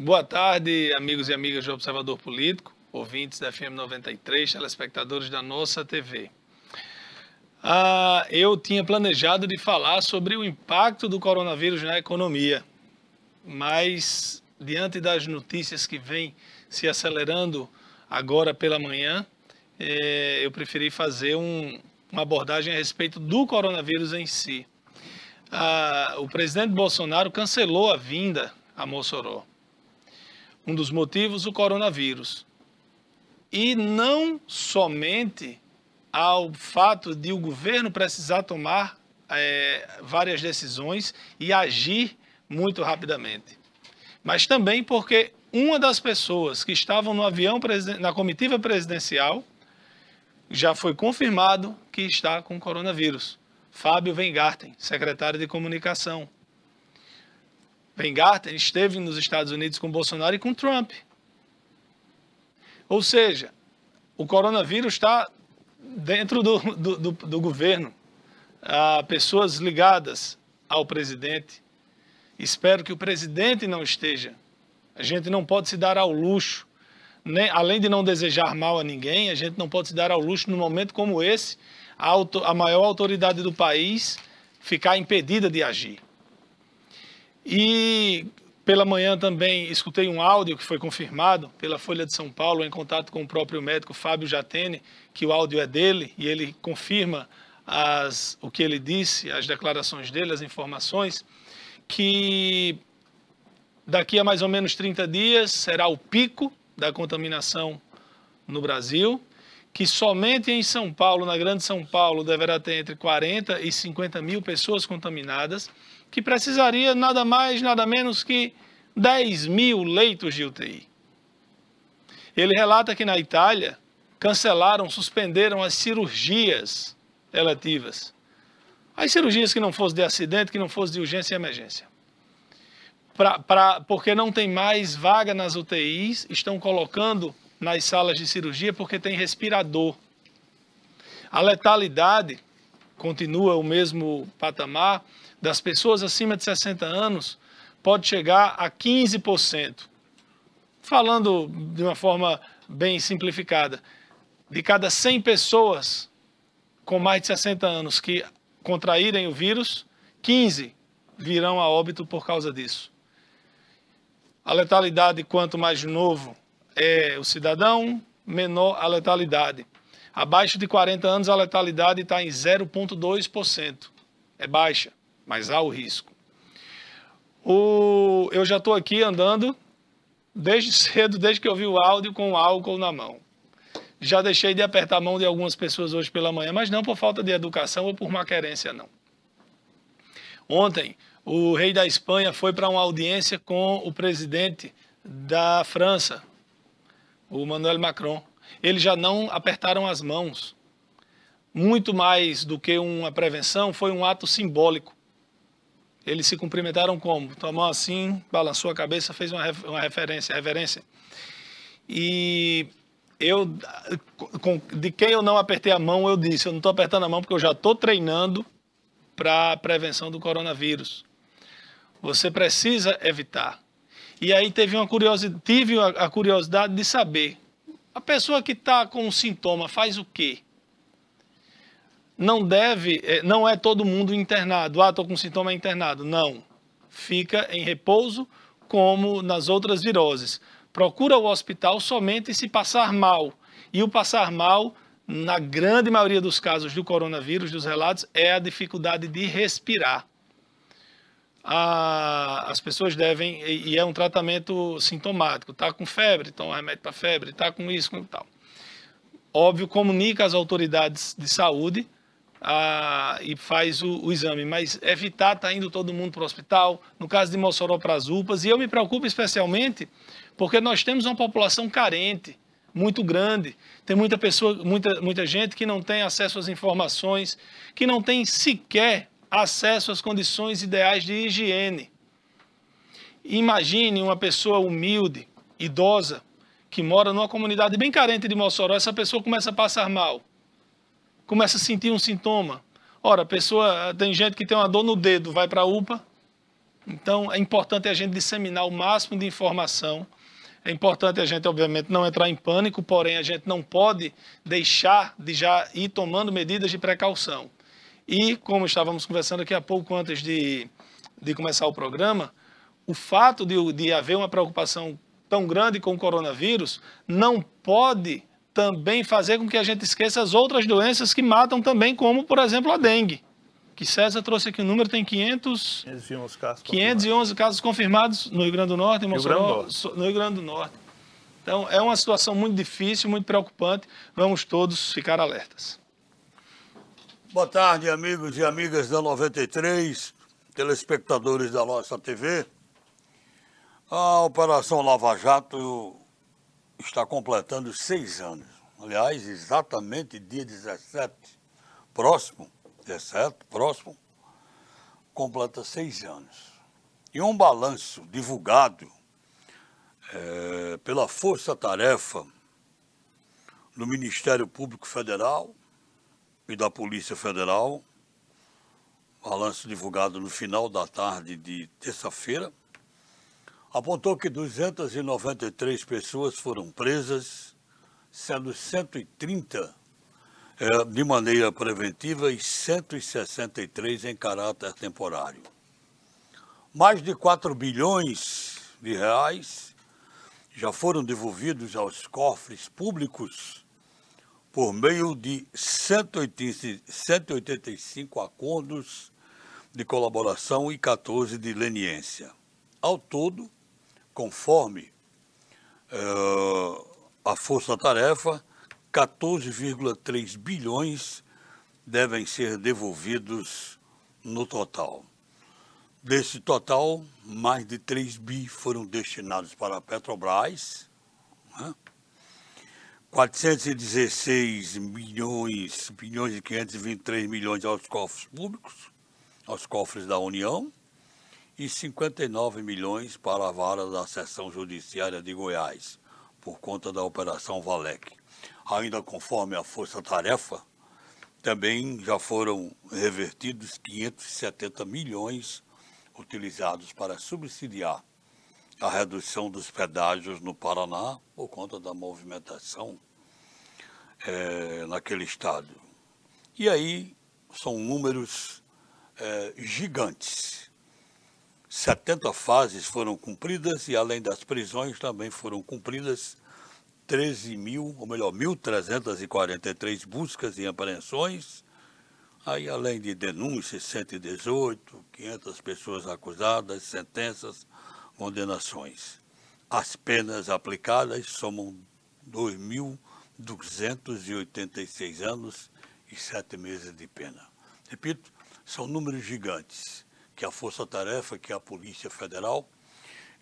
Boa tarde, amigos e amigas do Observador Político, ouvintes da FM 93, telespectadores da nossa TV. Ah, eu tinha planejado de falar sobre o impacto do coronavírus na economia, mas diante das notícias que vêm se acelerando agora pela manhã, eh, eu preferi fazer um, uma abordagem a respeito do coronavírus em si. Ah, o presidente Bolsonaro cancelou a vinda a Mossoró. Um dos motivos, o coronavírus. E não somente ao fato de o governo precisar tomar é, várias decisões e agir muito rapidamente, mas também porque uma das pessoas que estavam no avião na comitiva presidencial já foi confirmado que está com coronavírus. Fábio Weingarten, secretário de comunicação. Weingarten esteve nos Estados Unidos com Bolsonaro e com Trump. Ou seja, o coronavírus está dentro do, do, do, do governo. Há pessoas ligadas ao presidente. Espero que o presidente não esteja. A gente não pode se dar ao luxo, né? além de não desejar mal a ninguém, a gente não pode se dar ao luxo num momento como esse, a, auto, a maior autoridade do país ficar impedida de agir. E pela manhã também escutei um áudio que foi confirmado pela Folha de São Paulo, em contato com o próprio médico Fábio Jatene, que o áudio é dele e ele confirma as, o que ele disse, as declarações dele, as informações, que daqui a mais ou menos 30 dias será o pico da contaminação no Brasil, que somente em São Paulo, na Grande São Paulo, deverá ter entre 40 e 50 mil pessoas contaminadas que precisaria nada mais, nada menos que 10 mil leitos de UTI. Ele relata que na Itália cancelaram, suspenderam as cirurgias eletivas. As cirurgias que não fossem de acidente, que não fossem de urgência e emergência. Pra, pra, porque não tem mais vaga nas UTIs, estão colocando nas salas de cirurgia porque tem respirador. A letalidade continua o mesmo patamar, das pessoas acima de 60 anos pode chegar a 15%. Falando de uma forma bem simplificada, de cada 100 pessoas com mais de 60 anos que contraírem o vírus, 15 virão a óbito por causa disso. A letalidade, quanto mais novo é o cidadão, menor a letalidade. Abaixo de 40 anos, a letalidade está em 0,2%. É baixa mas há o risco. O, eu já estou aqui andando desde cedo, desde que eu vi o áudio com álcool na mão. Já deixei de apertar a mão de algumas pessoas hoje pela manhã, mas não por falta de educação ou por má querência, não. Ontem, o rei da Espanha foi para uma audiência com o presidente da França, o Emmanuel Macron. Eles já não apertaram as mãos. Muito mais do que uma prevenção, foi um ato simbólico. Eles se cumprimentaram como? Tomou assim, balançou a cabeça, fez uma, uma referência, reverência. E eu, de quem eu não apertei a mão, eu disse, eu não estou apertando a mão porque eu já estou treinando para a prevenção do coronavírus. Você precisa evitar. E aí teve uma curiosidade, tive a curiosidade de saber, a pessoa que está com um sintoma faz o quê? Não deve, é, não é todo mundo internado. Ah, estou com sintoma internado. Não. Fica em repouso, como nas outras viroses. Procura o hospital somente se passar mal. E o passar mal, na grande maioria dos casos do coronavírus, dos relatos, é a dificuldade de respirar. Ah, as pessoas devem, e é um tratamento sintomático, está com febre, toma remédio para febre, está com isso, com tal. Óbvio, comunica às autoridades de saúde ah, e faz o, o, exame, mas evitar tá indo todo mundo para o hospital, no caso de Mossoró para as UPAs, e eu me preocupo especialmente porque nós temos uma população carente, muito grande, tem muita pessoa, muita, muita gente que não tem acesso às informações, que não tem sequer acesso às condições ideais de higiene. Imagine uma pessoa humilde, idosa, que mora numa comunidade bem carente de Mossoró, essa pessoa começa a passar mal começa a sentir um sintoma. Ora, pessoa, tem gente que tem uma dor no dedo, vai para a UPA, Então, é importante a gente disseminar o máximo de informação. É importante a gente, obviamente, não entrar em pânico, porém, a gente não pode deixar de já ir tomando medidas de precaução. E, como estávamos conversando aqui há pouco antes de, de começar o programa, o fato de, de haver uma preocupação tão grande com o coronavírus não pode também fazer com que a gente esqueça as outras doenças que matam também, como, por exemplo, a dengue. Que César trouxe aqui o número, tem 500, 511 casos, 511 casos confirmados no Rio Grande do Norte, em Mossoró, no Rio Grande do Norte. Então, é uma situação muito difícil, muito preocupante. Vamos todos ficar alertas. Boa tarde, amigos e amigas da 93, telespectadores da nossa TV. A Operação Lava Jato está completando seis anos. Aliás, exatamente dia 17, próximo, 17, próximo, completa seis anos. E um balanço divulgado é, pela Força Tarefa do Ministério Público Federal e da Polícia Federal, balanço divulgado no final da tarde de terça-feira, apontou que 293 pessoas foram presas, sendo 130 é, de maneira preventiva e 163 em caráter temporário. Mais de 4 bilhões de reais já foram devolvidos aos cofres públicos por meio de 185 acordos de colaboração e 14 de leniência. Ao todo, conforme uh, a Força Tarefa, 14,3 bilhões devem ser devolvidos no total. Desse total, mais de 3 bi foram destinados para a Petrobras, né? 416 milhões, bilhões e 523 milhões aos cofres públicos, aos cofres da União, e 59 milhões para a vara da seção judiciária de Goiás, por conta da Operação Valec. Ainda conforme a Força Tarefa, também já foram revertidos 570 milhões utilizados para subsidiar a redução dos pedágios no Paraná por conta da movimentação é, naquele estado. E aí são números é, gigantes 70 fases foram cumpridas e, além das prisões, também foram cumpridas 13 mil, ou melhor, 1.343 buscas e apreensões. Aí, além de denúncias, 118, 500 pessoas acusadas, sentenças, condenações. As penas aplicadas somam 2.286 anos e 7 meses de pena. Repito, são números gigantes que a Força Tarefa, que a Polícia Federal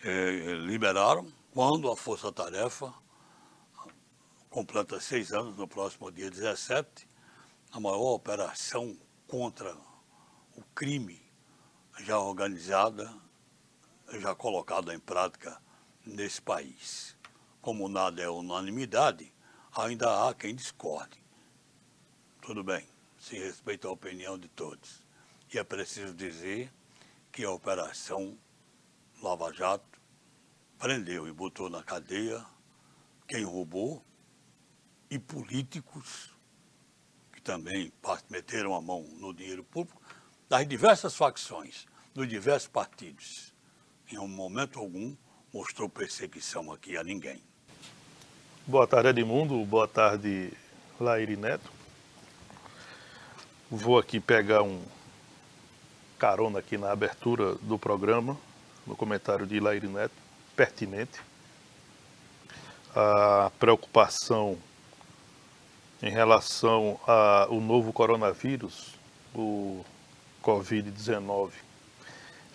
eh, liberaram, quando a Força Tarefa completa seis anos, no próximo dia 17, a maior operação contra o crime já organizada, já colocada em prática nesse país. Como nada é unanimidade, ainda há quem discorde. Tudo bem, se respeita a opinião de todos. E é preciso dizer que a Operação Lava Jato prendeu e botou na cadeia quem roubou e políticos que também meteram a mão no dinheiro público das diversas facções, dos diversos partidos. Em um momento algum mostrou perseguição aqui a ninguém. Boa tarde, Edmundo. Boa tarde, Laíri Neto. Vou aqui pegar um, carona aqui na abertura do programa, no comentário de Laíri Neto, pertinente. A preocupação em relação ao novo coronavírus, o Covid-19,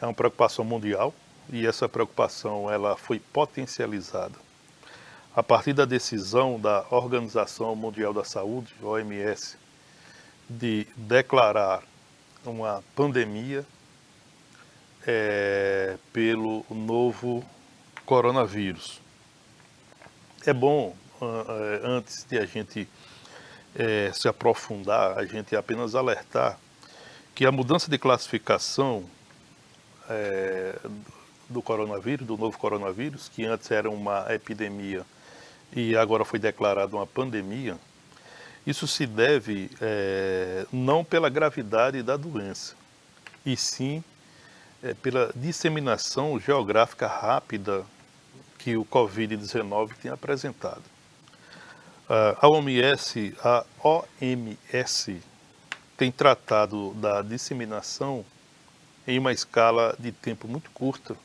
é uma preocupação mundial e essa preocupação ela foi potencializada a partir da decisão da Organização Mundial da Saúde, OMS, de declarar uma pandemia é, pelo novo coronavírus. É bom, é, antes de a gente é, se aprofundar, a gente apenas alertar que a mudança de classificação é, do coronavírus, do novo coronavírus, que antes era uma epidemia e agora foi declarada uma pandemia, isso se deve é, não pela gravidade da doença, e sim é, pela disseminação geográfica rápida que o Covid-19 tem apresentado. A OMS, a OMS tem tratado da disseminação em uma escala de tempo muito curta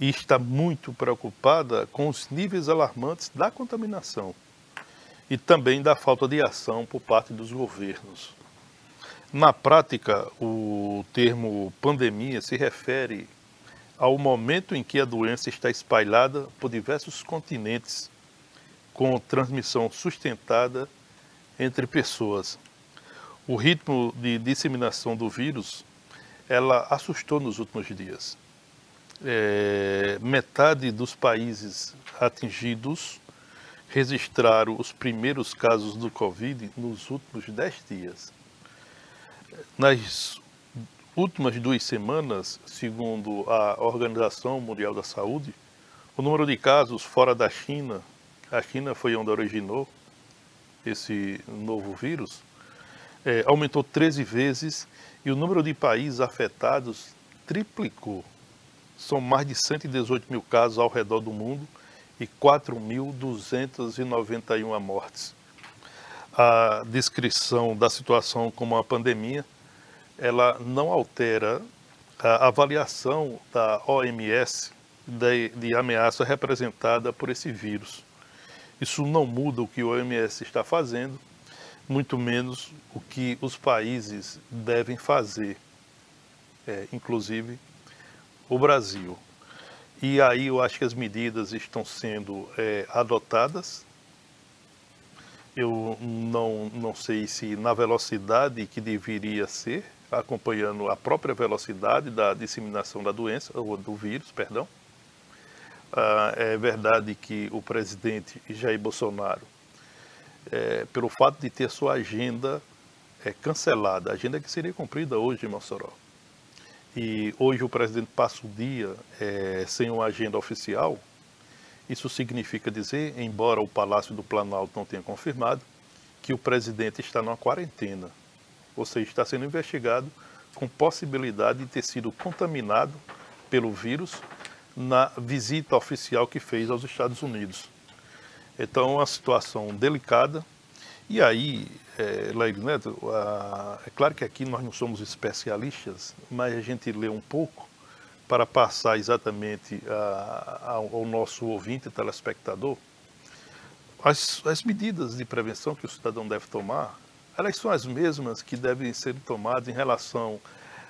e está muito preocupada com os níveis alarmantes da contaminação e também da falta de ação por parte dos governos. Na prática, o termo pandemia se refere ao momento em que a doença está espalhada por diversos continentes, com transmissão sustentada entre pessoas. O ritmo de disseminação do vírus, ela assustou nos últimos dias. É, metade dos países atingidos registraram os primeiros casos do Covid nos últimos 10 dias. Nas últimas duas semanas, segundo a Organização Mundial da Saúde, o número de casos fora da China, a China foi onde originou esse novo vírus, é, aumentou 13 vezes e o número de países afetados triplicou. São mais de 118 mil casos ao redor do mundo e 4.291 mortes. A descrição da situação como uma pandemia ela não altera a avaliação da OMS de, de ameaça representada por esse vírus. Isso não muda o que o OMS está fazendo, muito menos o que os países devem fazer, é, inclusive o Brasil. E aí eu acho que as medidas estão sendo é, adotadas. Eu não, não sei se na velocidade que deveria ser, acompanhando a própria velocidade da disseminação da doença, ou do vírus, perdão. Ah, é verdade que o presidente Jair Bolsonaro, é, pelo fato de ter sua agenda é, cancelada, agenda que seria cumprida hoje em Mossoró, e hoje o presidente passa o dia é, sem uma agenda oficial, isso significa dizer, embora o Palácio do Planalto não tenha confirmado, que o presidente está numa quarentena ou seja, está sendo investigado com possibilidade de ter sido contaminado pelo vírus na visita oficial que fez aos Estados Unidos. Então, é uma situação delicada. E aí, é, Leire Neto, a, é claro que aqui nós não somos especialistas, mas a gente lê um pouco para passar exatamente a, a, ao nosso ouvinte, telespectador, as, as medidas de prevenção que o cidadão deve tomar. Elas são as mesmas que devem ser tomadas em relação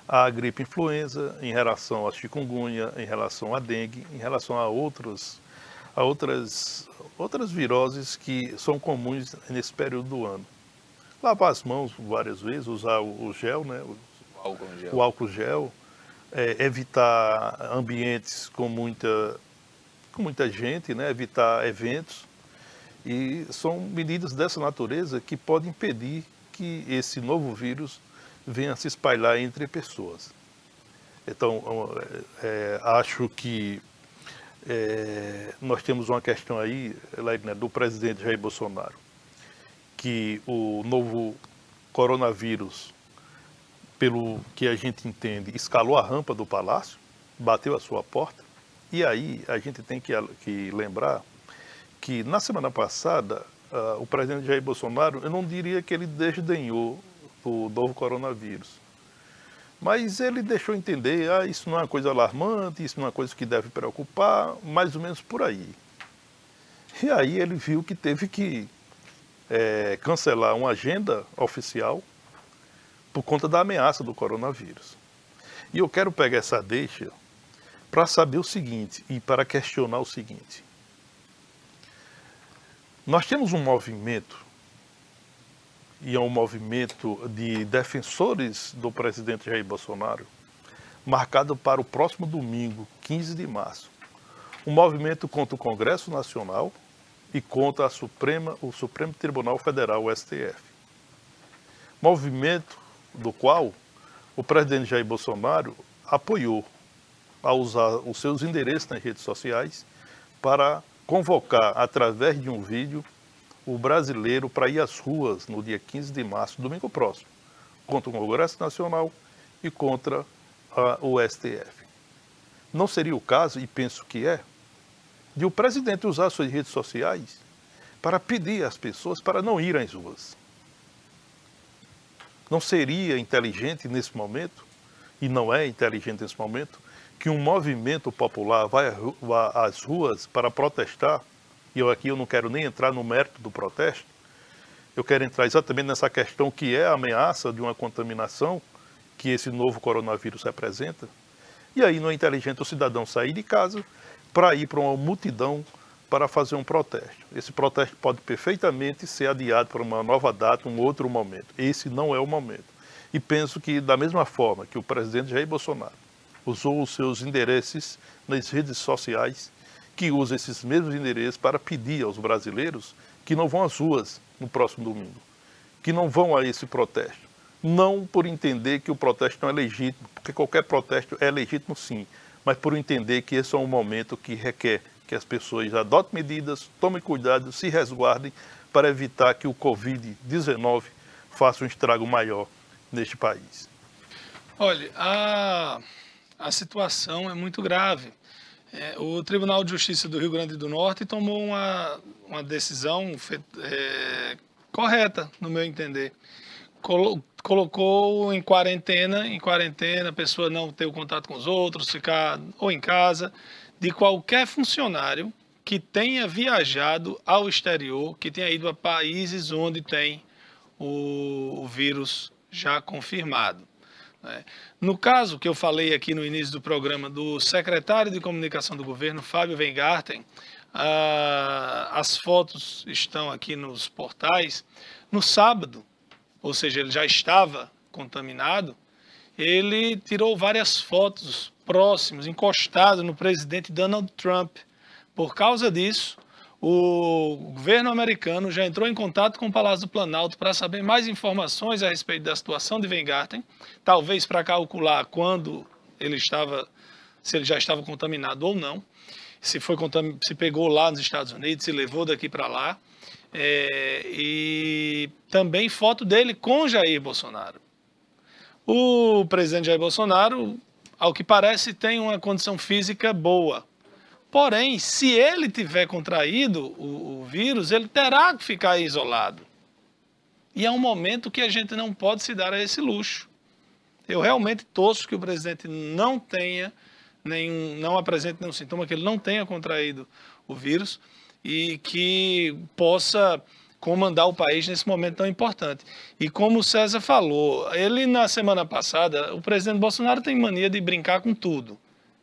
à gripe influenza, em relação à chikungunya, em relação à dengue, em relação a outros a outras outras viroses que são comuns nesse período do ano. Lavar as mãos várias vezes, usar o gel, né? O, álcool gel, o álcool gel é, evitar ambientes com muita com muita gente, né? Evitar eventos e são medidas dessa natureza que podem impedir que esse novo vírus venha se espalhar entre pessoas. Então, é, acho que é, nós temos uma questão aí, né, do presidente Jair Bolsonaro, que o novo coronavírus, pelo que a gente entende, escalou a rampa do palácio, bateu a sua porta, e aí a gente tem que, que lembrar que na semana passada uh, o presidente Jair Bolsonaro, eu não diria que ele desdenhou o novo coronavírus. Mas ele deixou entender, ah, isso não é uma coisa alarmante, isso não é uma coisa que deve preocupar, mais ou menos por aí. E aí ele viu que teve que é, cancelar uma agenda oficial por conta da ameaça do coronavírus. E eu quero pegar essa deixa para saber o seguinte e para questionar o seguinte. Nós temos um movimento, e é um movimento de defensores do presidente Jair Bolsonaro, marcado para o próximo domingo, 15 de março. Um movimento contra o Congresso Nacional e contra a Suprema, o Supremo Tribunal Federal, o STF. Movimento do qual o presidente Jair Bolsonaro apoiou a usar os seus endereços nas redes sociais para convocar, através de um vídeo, o brasileiro para ir às ruas no dia 15 de março, domingo próximo, contra o Congresso Nacional e contra a, o STF. Não seria o caso, e penso que é, de o presidente usar suas redes sociais para pedir às pessoas para não irem às ruas. Não seria inteligente nesse momento, e não é inteligente nesse momento, que um movimento popular vai às ruas para protestar, e eu aqui eu não quero nem entrar no mérito do protesto, eu quero entrar exatamente nessa questão que é a ameaça de uma contaminação que esse novo coronavírus representa. E aí não é inteligente o cidadão sair de casa para ir para uma multidão para fazer um protesto. Esse protesto pode perfeitamente ser adiado para uma nova data, um outro momento. Esse não é o momento. E penso que, da mesma forma que o presidente Jair Bolsonaro usou os seus endereços nas redes sociais, que usa esses mesmos endereços para pedir aos brasileiros que não vão às ruas no próximo domingo, que não vão a esse protesto. Não por entender que o protesto não é legítimo, porque qualquer protesto é legítimo sim, mas por entender que esse é um momento que requer que as pessoas adotem medidas, tomem cuidado, se resguardem para evitar que o Covid-19 faça um estrago maior neste país. Olha, a a situação é muito grave. É, o Tribunal de Justiça do Rio Grande do Norte tomou uma, uma decisão é, correta, no meu entender. Colo, colocou em quarentena, em quarentena, a pessoa não ter o contato com os outros, ficar ou em casa, de qualquer funcionário que tenha viajado ao exterior, que tenha ido a países onde tem o, o vírus já confirmado. Né? No caso que eu falei aqui no início do programa do secretário de comunicação do governo, Fábio Weingarten, ah, as fotos estão aqui nos portais. No sábado, ou seja, ele já estava contaminado, ele tirou várias fotos próximos, encostado no presidente Donald Trump. Por causa disso, o governo americano já entrou em contato com o Palácio do Planalto para saber mais informações a respeito da situação de Weingarten, talvez para calcular quando ele estava, se ele já estava contaminado ou não, se foi se pegou lá nos Estados Unidos, se levou daqui para lá, é, e também foto dele com Jair Bolsonaro. O presidente Jair Bolsonaro, ao que parece, tem uma condição física boa, Porém, se ele tiver contraído o, o vírus, ele terá que ficar isolado. E é um momento que a gente não pode se dar a esse luxo. Eu realmente torço que o presidente não tenha nenhum, não apresente nenhum sintoma, que ele não tenha contraído o vírus e que possa comandar o país nesse momento tão importante. E como o César falou, ele na semana passada, o presidente Bolsonaro tem mania de brincar com tudo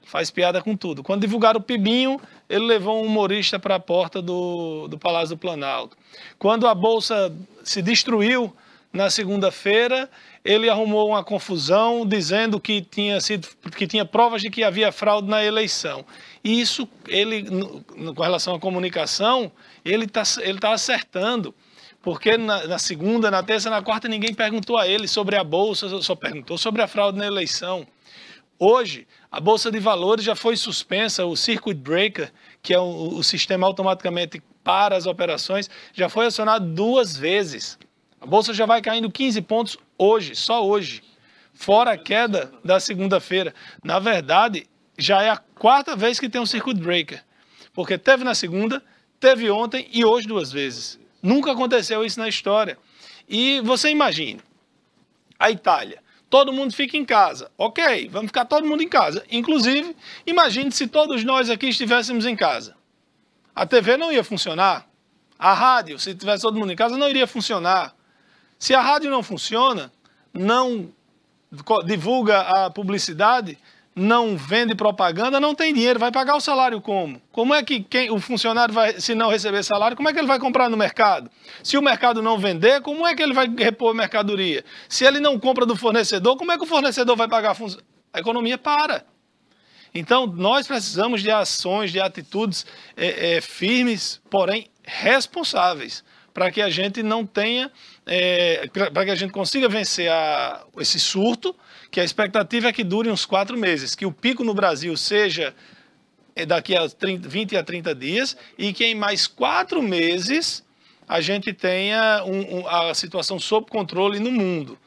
faz piada com tudo. Quando divulgaram o Pibinho, ele levou um humorista para a porta do, do Palácio do Planalto. Quando a Bolsa se destruiu na segunda-feira, ele arrumou uma confusão dizendo que tinha, sido, que tinha provas de que havia fraude na eleição. E isso, ele, no, com relação à comunicação, ele está ele tá acertando. Porque na, na, segunda, na terça, na quarta, ninguém perguntou a ele sobre a Bolsa, só perguntou sobre a fraude na eleição. Hoje, a Bolsa de Valores já foi suspensa, o Circuit Breaker, que é o, o sistema automaticamente para as operações, já foi acionado duas vezes. A Bolsa já vai caindo 15 pontos hoje, só hoje, fora a queda da segunda-feira. Na verdade, já é a quarta vez que tem um Circuit Breaker, porque teve na segunda, teve ontem e hoje duas vezes. Nunca aconteceu isso na história. E você imagine, a Itália, todo mundo fica em casa. Ok, vamos ficar todo mundo em casa. Inclusive, imagine se todos nós aqui estivéssemos em casa. A TV não ia funcionar. A rádio, se tivesse todo mundo em casa, não iria funcionar. Se a rádio não funciona, não divulga a publicidade, não vende propaganda, não tem dinheiro, vai pagar o salário como? Como é que quem, o funcionário vai, se não receber salário, como é que ele vai comprar no mercado? Se o mercado não vender, como é que ele vai repor mercadoria? Se ele não compra do fornecedor, como é que o fornecedor vai pagar a função? A economia para. Então, nós precisamos de ações, de atitudes é, é, firmes, porém responsáveis para que a gente não tenha, é, para que a gente consiga vencer a, esse surto, que a expectativa é que dure uns quatro meses, que o pico no Brasil seja é, daqui a 30, 20 a 30 dias e que em mais quatro meses a gente tenha um, um, a situação sob controle no mundo.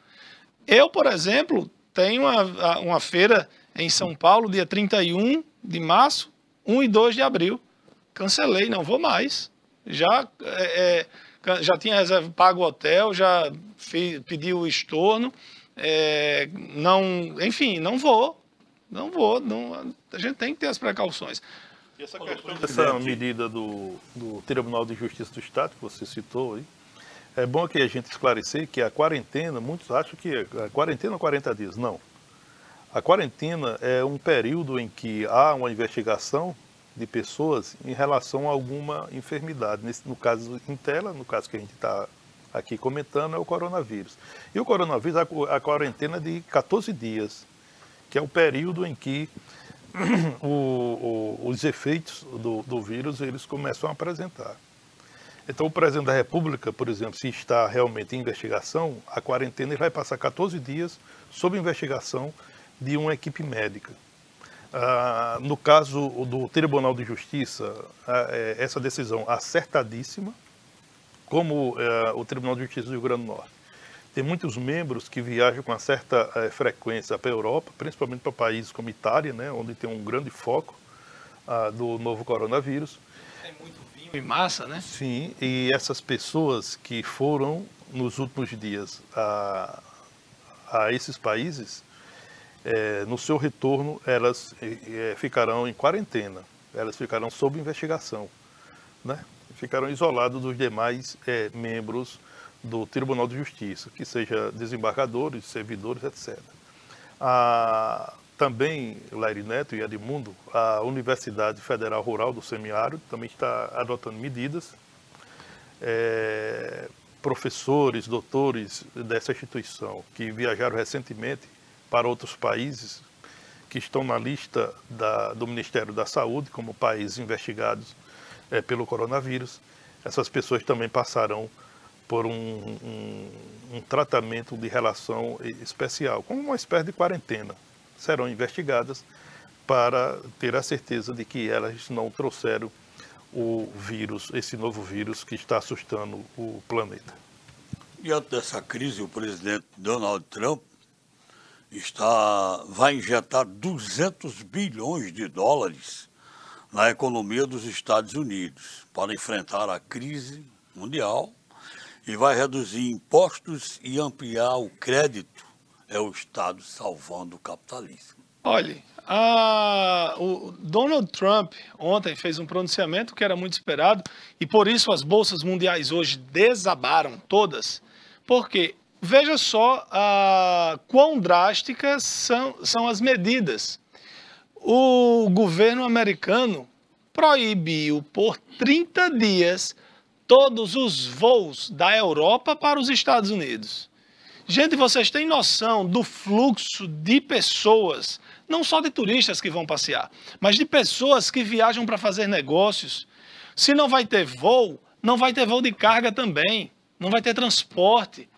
Eu, por exemplo, tenho uma, uma feira em São Paulo, dia 31 de março, 1 e 2 de abril. Cancelei, não vou mais. Já, é, é, já tinha reserva, pago o hotel, já fiz, pedi o estorno. É, não, enfim, não vou. Não vou. Não, a gente tem que ter as precauções. E essa questão dessa medida do, do Tribunal de Justiça do Estado, que você citou aí, é bom que a gente esclarecer que a quarentena, muitos acham que a quarentena 40 dias. Não. A quarentena é um período em que há uma investigação de pessoas em relação a alguma enfermidade. Nesse, no caso em tela, no caso que a gente está aqui comentando, é o coronavírus. E o coronavírus, a, a quarentena de 14 dias, que é o período em que o, o, os efeitos do, do vírus eles começam a apresentar. Então, o presidente da República, por exemplo, se está realmente em investigação, a quarentena ele vai passar 14 dias sob investigação de uma equipe médica. Ah, no caso do Tribunal de Justiça, ah, é, essa decisão acertadíssima, como é, o Tribunal de Justiça do Rio Grande do Norte. Tem muitos membros que viajam com uma certa é, frequência para a Europa, principalmente para países como Itália, né, onde tem um grande foco ah, do novo coronavírus. Tem muito vinho e massa, né? Sim, e essas pessoas que foram nos últimos dias a, a esses países, é, no seu retorno, elas é, ficarão em quarentena, elas ficarão sob investigação, né? ficarão isoladas dos demais é, membros do Tribunal de Justiça, que seja desembargadores, servidores, etc. Ah, também, Laire Neto e Edmundo, a Universidade Federal Rural do Semiárido também está adotando medidas. É, professores, doutores dessa instituição que viajaram recentemente para outros países que estão na lista da, do Ministério da Saúde como países investigados é, pelo coronavírus. Essas pessoas também passarão por um, um, um, tratamento de relação especial, como uma espécie de quarentena. Serão investigadas para ter a certeza de que elas não trouxeram o vírus, esse novo vírus que está assustando o planeta. Diante dessa crise, o presidente Donald Trump está, vai injetar 200 bilhões de dólares na economia dos Estados Unidos para enfrentar a crise mundial e vai reduzir impostos e ampliar o crédito. É o Estado salvando o capitalismo. Olhe, a, o Donald Trump ontem fez um pronunciamento que era muito esperado e por isso as bolsas mundiais hoje desabaram todas, porque Veja só ah, quão drásticas são, são as medidas. O governo americano proibiu por 30 dias todos os voos da Europa para os Estados Unidos. Gente, vocês têm noção do fluxo de pessoas, não só de turistas que vão passear, mas de pessoas que viajam para fazer negócios. Se não vai ter voo, não vai ter voo de carga também, não vai ter transporte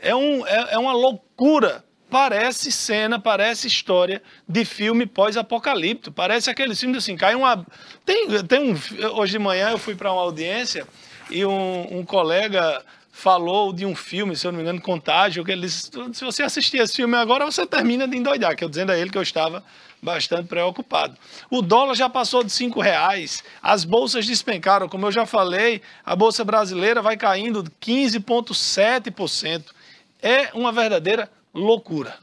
é, um, é, é uma loucura. Parece cena, parece história de filme pós-apocalipto. Parece aquele filme assim, cai uma. Tem, tem um. Hoje de manhã eu fui para uma audiência e um, um colega falou de um filme, se eu não me engano, Contágio, que ele disse, se você assistir esse filme agora, você termina de endoidar, que eu dizendo a ele que eu estava bastante preocupado. O dólar já passou de cinco reais, as bolsas despencaram, como eu já falei, a bolsa brasileira vai caindo 15,7%. É uma verdadeira loucura.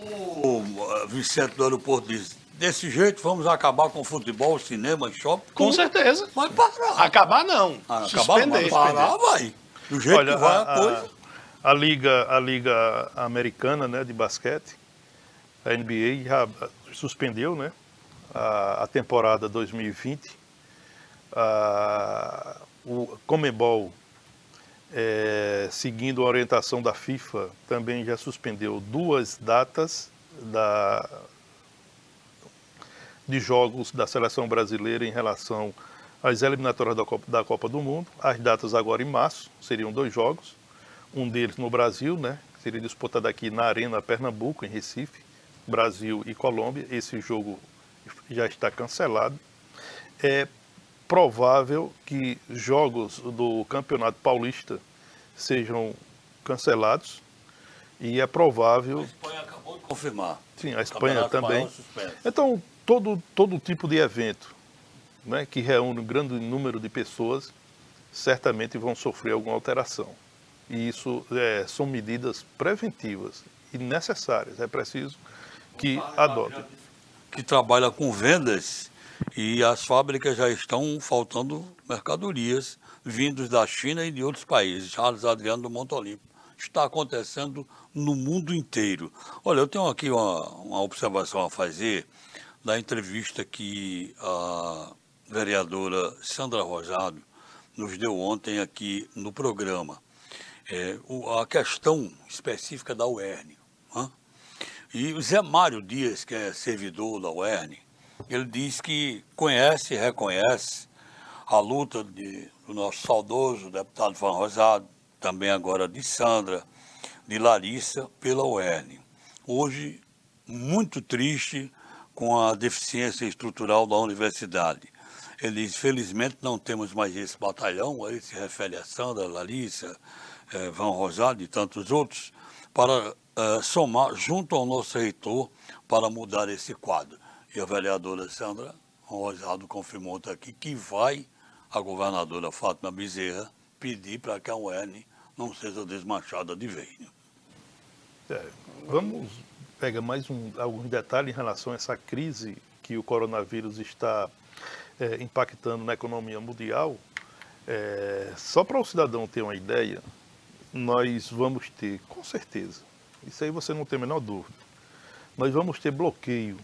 O Vicente do aeroporto diz, desse jeito vamos acabar com futebol, cinema, shopping. Com certeza. Vai parar. Acabar não. Ah, acabar. Vai parar, vai. Do jeito Olha, que vai a, a coisa. A, a, liga, a liga americana né, de basquete, a NBA já suspendeu né, a, a temporada 2020. A, o Comebol, é, seguindo a orientação da FIFA, também já suspendeu duas datas da, de jogos da seleção brasileira em relação as eliminatórias da Copa, da Copa do Mundo. As datas agora em março seriam dois jogos, um deles no Brasil, né? Seria disputado aqui na Arena Pernambuco, em Recife, Brasil e Colômbia. Esse jogo já está cancelado. É provável que jogos do Campeonato Paulista sejam cancelados e é provável. A Espanha acabou de confirmar. Sim, a Espanha também. Então, todo, todo tipo de evento né, que reúne um grande número de pessoas certamente vão sofrer alguma alteração. E isso é, são medidas preventivas e necessárias. É preciso que adotem. Que trabalha com vendas e as fábricas já estão faltando mercadorias vindos da China e de outros países. Charles Adriano do Monte Olimpo. Está acontecendo no mundo inteiro. Olha, eu tenho aqui uma, uma observação a fazer da entrevista que a vereadora Sandra Rosado nos deu ontem aqui no programa é, a questão específica da UERN. E o Zé Mário Dias, que é servidor da UERN, ele diz que conhece e reconhece a luta de, do nosso saudoso deputado Van Rosado, também agora de Sandra, de Larissa, pela UERN. Hoje, muito triste com a deficiência estrutural da universidade. Ele diz, felizmente não temos mais esse batalhão, aí se refere a Sandra, Larissa, eh, Van Rosado e tantos outros, para eh, somar junto ao nosso reitor para mudar esse quadro. E a vereadora Sandra Rosado confirmou aqui que vai a governadora Fátima Bezerra pedir para que a UERN não seja desmanchada de vez. É, vamos pegar mais um, alguns detalhes em relação a essa crise que o coronavírus está é, impactando na economia mundial. É, só para o cidadão ter uma ideia, nós vamos ter, com certeza, isso aí você não tem a menor dúvida, nós vamos ter bloqueio,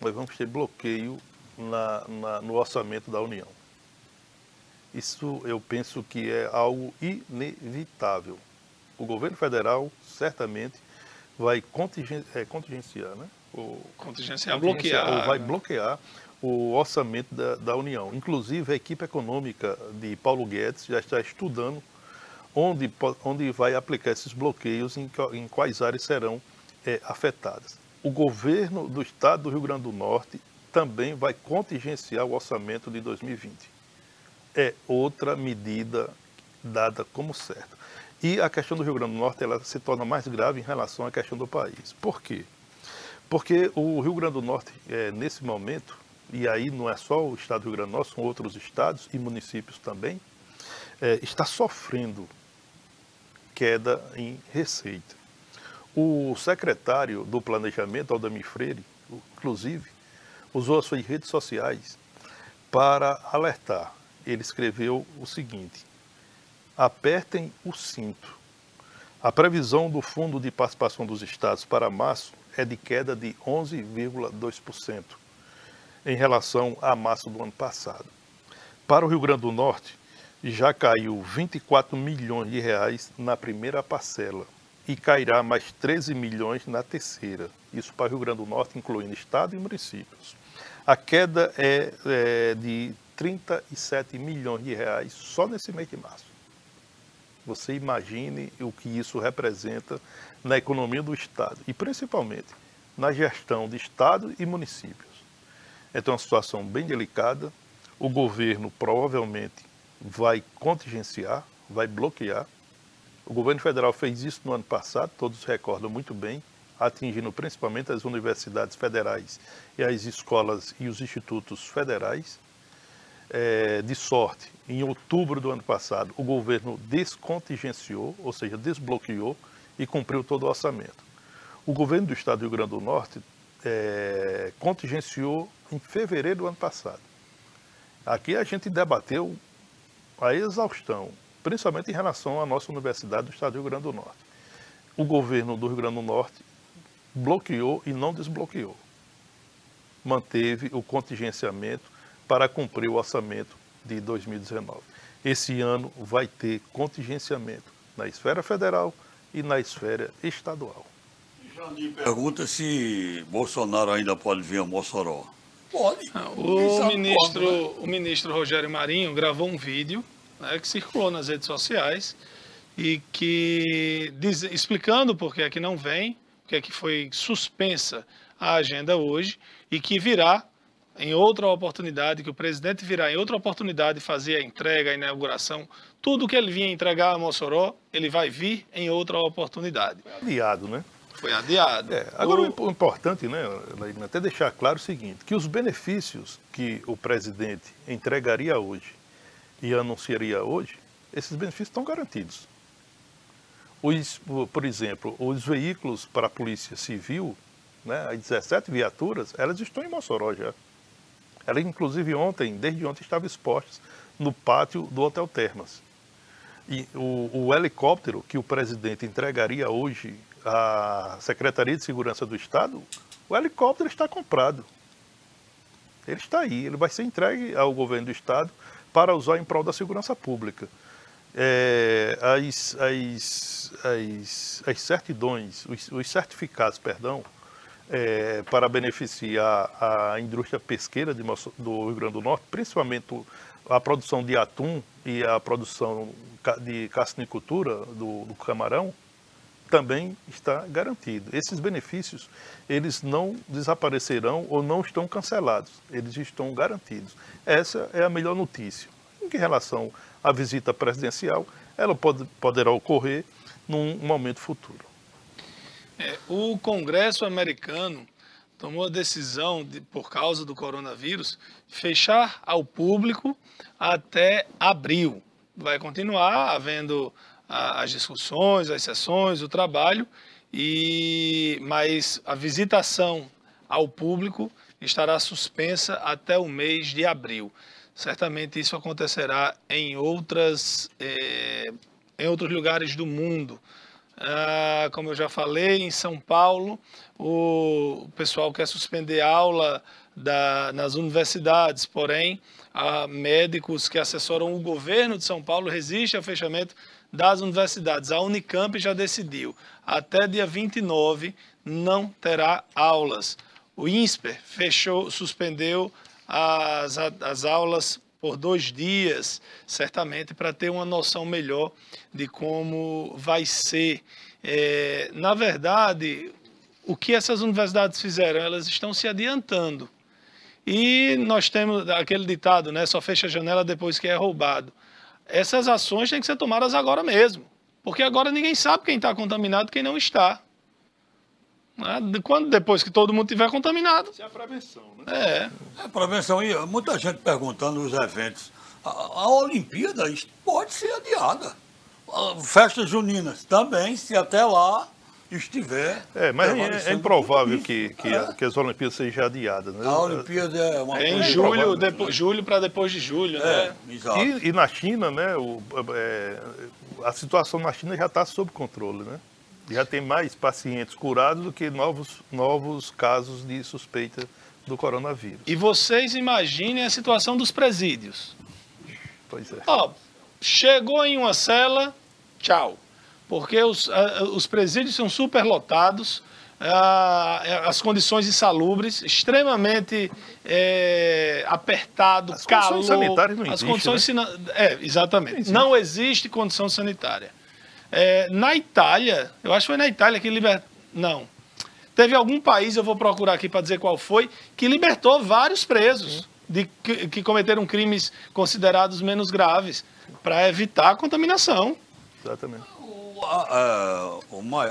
nós vamos ter bloqueio na, na, no orçamento da União. Isso eu penso que é algo inevitável. O governo federal certamente vai contingen, é, contingenciar, né? O, contingenciar, bloquear. Ou vai bloquear o orçamento da, da União. Inclusive, a equipe econômica de Paulo Guedes já está estudando onde, onde vai aplicar esses bloqueios, em, em quais áreas serão é, afetadas. O governo do estado do Rio Grande do Norte também vai contingenciar o orçamento de 2020. É outra medida dada como certa. E a questão do Rio Grande do Norte ela se torna mais grave em relação à questão do país. Por quê? Porque o Rio Grande do Norte, é, nesse momento, e aí não é só o estado do Rio Grande do Norte, são outros estados e municípios também, é, está sofrendo queda em receita. O secretário do Planejamento, Aldemir Freire, inclusive, usou as suas redes sociais para alertar. Ele escreveu o seguinte: apertem o cinto. A previsão do Fundo de Participação dos Estados para março é de queda de 11,2% em relação a março do ano passado. Para o Rio Grande do Norte, já caiu 24 milhões de reais na primeira parcela e cairá mais 13 milhões na terceira. Isso para Rio Grande do Norte, incluindo estado e municípios. A queda é, é de 37 milhões de reais só nesse mês de março. Você imagine o que isso representa na economia do Estado e principalmente na gestão de Estado e municípios. Então, é uma situação bem delicada. O governo provavelmente vai contingenciar, vai bloquear. O governo federal fez isso no ano passado, todos recordam muito bem, atingindo principalmente as universidades federais e as escolas e os institutos federais. É, de sorte, em outubro do ano passado, o governo descontingenciou, ou seja, desbloqueou e cumpriu todo o orçamento. O governo do estado do Rio Grande do Norte é, contingenciou em fevereiro do ano passado. Aqui a gente debateu a exaustão, principalmente em relação à nossa Universidade do Estado do Rio Grande do Norte. O governo do Rio Grande do Norte bloqueou e não desbloqueou. Manteve o contingenciamento para cumprir o orçamento de 2019. Esse ano vai ter contingenciamento na esfera federal e na esfera estadual. Pergunta se Bolsonaro ainda pode vir a Mossoró. Pode. Ah, o ministro, como, né? o ministro Rogério Marinho gravou um vídeo né, que circulou nas redes sociais e que diz, explicando por que é que não vem, porque é que foi suspensa a agenda hoje e que virá em outra oportunidade, que o presidente virá em outra oportunidade fazer a entrega, a inauguração, tudo que ele vinha entregar a Mossoró, ele vai vir em outra oportunidade. Adiado, né? Foi adiado. É, agora, o... o importante, né, até deixar claro o seguinte, que os benefícios que o presidente entregaria hoje e anunciaria hoje, esses benefícios estão garantidos. Os, por exemplo, os veículos para a Polícia Civil, né, as 17 viaturas, elas estão em Mossoró já. Elas, inclusive, ontem, desde ontem, estavam expostas no pátio do Hotel Termas. E o, o helicóptero que o presidente entregaria hoje a Secretaria de Segurança do Estado, o helicóptero está comprado. Ele está aí, ele vai ser entregue ao governo do Estado para usar em prol da segurança pública. É, as, as, as, as certidões, os, os certificados, perdão, é, para beneficiar a indústria pesqueira de, do Rio Grande do Norte, principalmente a produção de atum e a produção de carcinicultura do, do camarão, também está garantido. Esses benefícios, eles não desaparecerão ou não estão cancelados, eles estão garantidos. Essa é a melhor notícia. Em relação à visita presidencial, ela pode, poderá ocorrer num momento futuro. É, o Congresso americano tomou a decisão, de, por causa do coronavírus, fechar ao público até abril. Vai continuar havendo as discussões, as sessões, o trabalho, e mas a visitação ao público estará suspensa até o mês de abril. Certamente isso acontecerá em outras é, em outros lugares do mundo. Ah, como eu já falei, em São Paulo, o pessoal quer suspender aula da, nas universidades, porém, médicos que assessoram o governo de São Paulo resistem ao fechamento das universidades. A Unicamp já decidiu, até dia 29 não terá aulas. O INSPER fechou, suspendeu as, as aulas por dois dias, certamente, para ter uma noção melhor de como vai ser. É, na verdade, o que essas universidades fizeram? Elas estão se adiantando. E nós temos aquele ditado, né? Só fecha a janela depois que é roubado essas ações têm que ser tomadas agora mesmo. Porque agora ninguém sabe quem está contaminado e quem não está. Né? Quando, depois que todo mundo estiver contaminado. Isso é a prevenção, né? É. É prevenção. E muita gente perguntando nos eventos. A, a Olimpíada pode ser adiada. Festas juninas também, se até lá estiver. É, mas é, é improvável que, que, é. que, as Olimpíadas sejam adiadas. Né? A Olimpíada é uma é em julho, depois, julho para depois de julho, é, né? Exato. E, e, na China, né, o, é, a situação na China já está sob controle, né? Já tem mais pacientes curados do que novos, novos casos de suspeita do coronavírus. E vocês imaginem a situação dos presídios. Pois é. Ó, chegou em uma cela, tchau porque os, os presídios são superlotados, as condições insalubres, extremamente é, apertado, as calor. Condições sanitárias não as existe, condições né? É, exatamente. Não existe. não existe condição sanitária. É, na Itália, eu acho que foi na Itália que libertou. Não. Teve algum país, eu vou procurar aqui para dizer qual foi, que libertou vários presos de, que, que cometeram crimes considerados menos graves para evitar a contaminação. Exatamente a,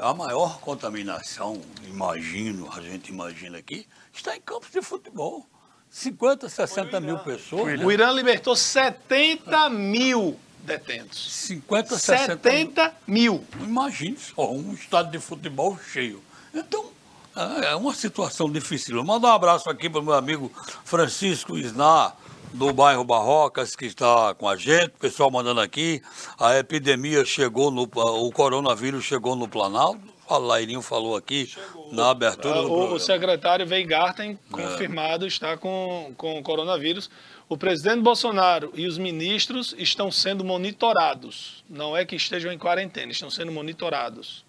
a, a, maior contaminação, imagino, a gente imagina aqui, está em campos de futebol. 50, 60 mil pessoas. O Irã libertou 70 mil detentos. 50, 60 70 mil. Imagine só, um estádio de futebol cheio. Então, é, é uma situação difícil. Manda um abraço aqui para o meu amigo Francisco Isnar, do bairro Barrocas, que está com a gente, o pessoal mandando aqui, a epidemia chegou no. O coronavírus chegou no Planalto. O Lairinho falou aqui chegou. na abertura do o, o secretário Veigarten, confirmado, é. está com, com o coronavírus. O presidente Bolsonaro e os ministros estão sendo monitorados. Não é que estejam em quarentena, estão sendo monitorados.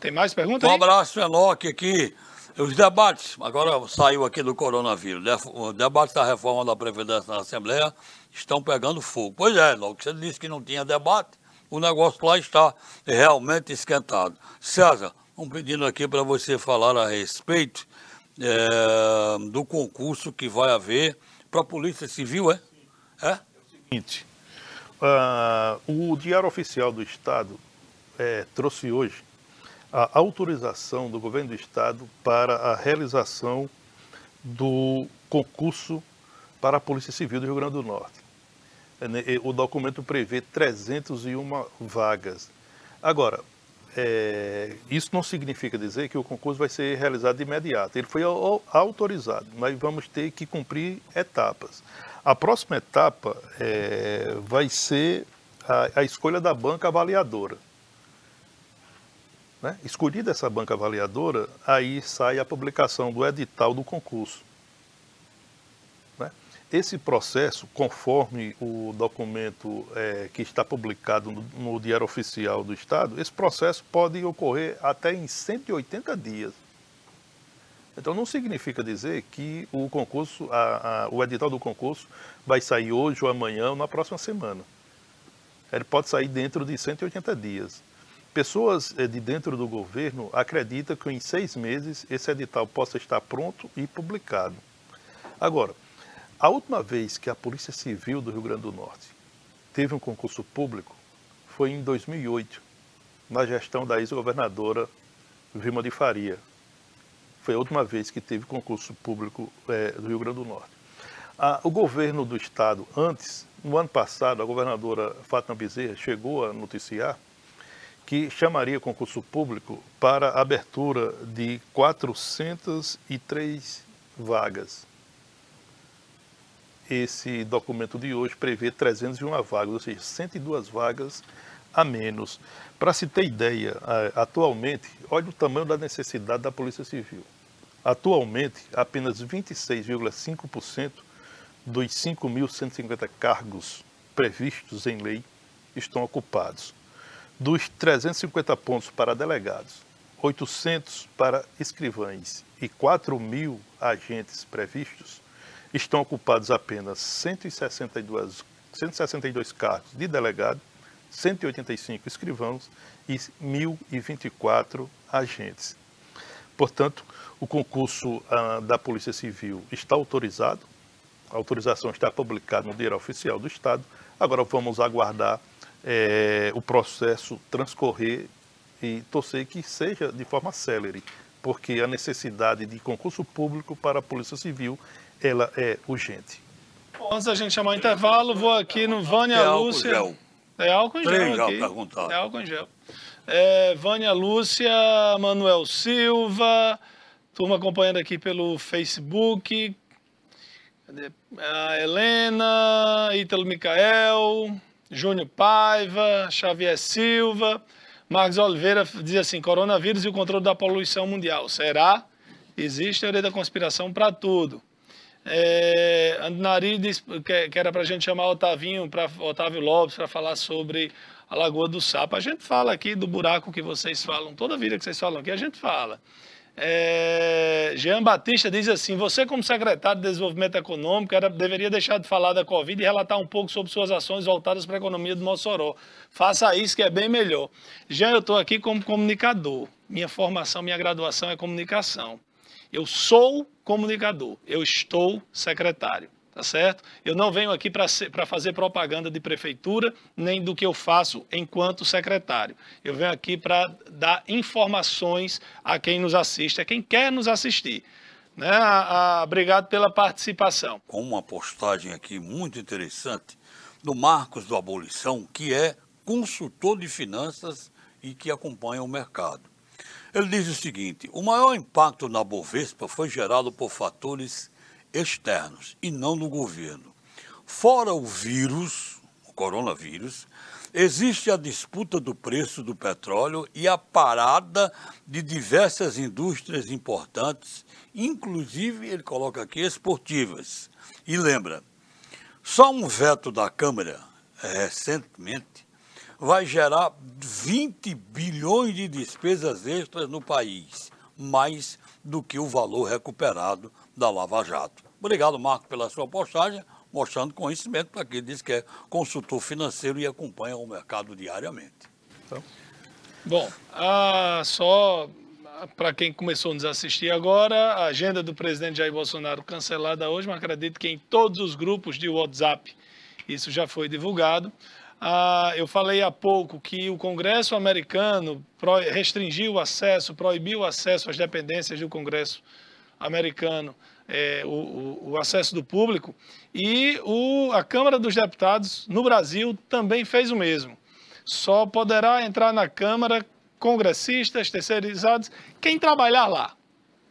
Tem mais perguntas? Um abraço, Enoque, aqui Os debates, agora saiu aqui do coronavírus, o debate da reforma da Previdência na Assembleia estão pegando fogo. Pois é, logo que você disse que não tinha debate, o negócio lá está realmente esquentado. César, um pedindo aqui para você falar a respeito é, do concurso que vai haver para a Polícia Civil, é? É? é o seguinte, uh, o Diário Oficial do Estado é, trouxe hoje a autorização do governo do estado para a realização do concurso para a Polícia Civil do Rio Grande do Norte. É, né, o documento prevê 301 vagas. Agora, é, isso não significa dizer que o concurso vai ser realizado de imediato. Ele foi autorizado, mas vamos ter que cumprir etapas. A próxima etapa é, vai ser a, a escolha da banca avaliadora. Né? Escolhida essa banca avaliadora, aí sai a publicação do edital do concurso. Né? Esse processo, conforme o documento é, que está publicado no, no Diário Oficial do Estado, esse processo pode ocorrer até em 180 dias. Então não significa dizer que o concurso, a, a, o edital do concurso vai sair hoje ou amanhã ou na próxima semana. Ele pode sair dentro de 180 dias. Pessoas eh, de dentro do governo acreditam que em seis meses esse edital possa estar pronto e publicado. Agora, a última vez que a Polícia Civil do Rio Grande do Norte teve um concurso público foi em 2008, na gestão da ex-governadora Vilma de Faria. Foi a última vez que teve concurso público é, do Rio Grande do Norte. O governo do estado, antes, no ano passado, a governadora Fátima Bezerra chegou a noticiar que chamaria concurso público para abertura de 403 vagas. Esse documento de hoje prevê 301 vagas, ou seja, 102 vagas a menos. Para se ter ideia, atualmente, olha o tamanho da necessidade da Polícia Civil. Atualmente, apenas 26,5% dos 5.150 cargos previstos em lei estão ocupados dos 350 pontos para delegados, 800 para escrivães e 4 mil agentes previstos, estão ocupados apenas 162, 162 cargos de delegado, 185 escrivãos e 1.024 agentes. Portanto, o concurso ah, da Polícia Civil está autorizado, a autorização está publicada no Diário Oficial do Estado. Agora vamos aguardar é, o processo transcorrer e torcer que seja de forma célere, porque a necessidade de concurso público para a Polícia Civil ela é urgente. Bom, antes da gente chamar o intervalo, vou aqui no Vânia é Lúcia. Gel. É álcool em gel. aqui. É álcool em gel. É, Vânia Lúcia, Manuel Silva, turma acompanhando aqui pelo Facebook. Cadê? A Helena, Ítalo Micael, Júnior Paiva, Xavier Silva, Marcos Oliveira diz assim: coronavírus e o controle da poluição mundial. Será? Existe teoria da conspiração para tudo. É, Andinari disse que, que era para a gente chamar Otavinho, pra, Otávio Lopes para falar sobre a Lagoa do Sapo. A gente fala aqui do buraco que vocês falam, toda vida que vocês falam aqui, a gente fala. É, Jean Batista diz assim: você, como secretário de Desenvolvimento Econômico, era, deveria deixar de falar da Covid e relatar um pouco sobre suas ações voltadas para a economia do Mossoró. Faça isso, que é bem melhor. Jean, eu estou aqui como comunicador. Minha formação, minha graduação é comunicação. Eu sou comunicador, eu estou secretário tá certo? Eu não venho aqui para fazer propaganda de prefeitura, nem do que eu faço enquanto secretário. Eu venho aqui para dar informações a quem nos assiste, a quem quer nos assistir. Né? A, a, obrigado pela participação. Com uma postagem aqui muito interessante do Marcos do Abolição, que é consultor de finanças e que acompanha o mercado. Ele diz o seguinte: o maior impacto na Bovespa foi gerado por fatores externos e não do governo. Fora o vírus, o coronavírus, existe a disputa do preço do petróleo e a parada de diversas indústrias importantes, inclusive, ele coloca aqui, esportivas. E lembra, só um veto da Câmara, recentemente, vai gerar 20 bilhões de despesas extras no país, mais do que o valor recuperado da Lava Jato. Obrigado, Marco, pela sua postagem, mostrando conhecimento para quem diz que é consultor financeiro e acompanha o mercado diariamente. Então. Bom, ah, só para quem começou a nos assistir agora, a agenda do presidente Jair Bolsonaro cancelada hoje, mas acredito que em todos os grupos de WhatsApp isso já foi divulgado. Ah, eu falei há pouco que o Congresso americano restringiu o acesso, proibiu o acesso às dependências do Congresso americano, é, o, o, acesso do público, e o, a Câmara dos Deputados no Brasil também fez o mesmo. Só poderá entrar na Câmara congressistas, terceirizados, quem trabalhar lá.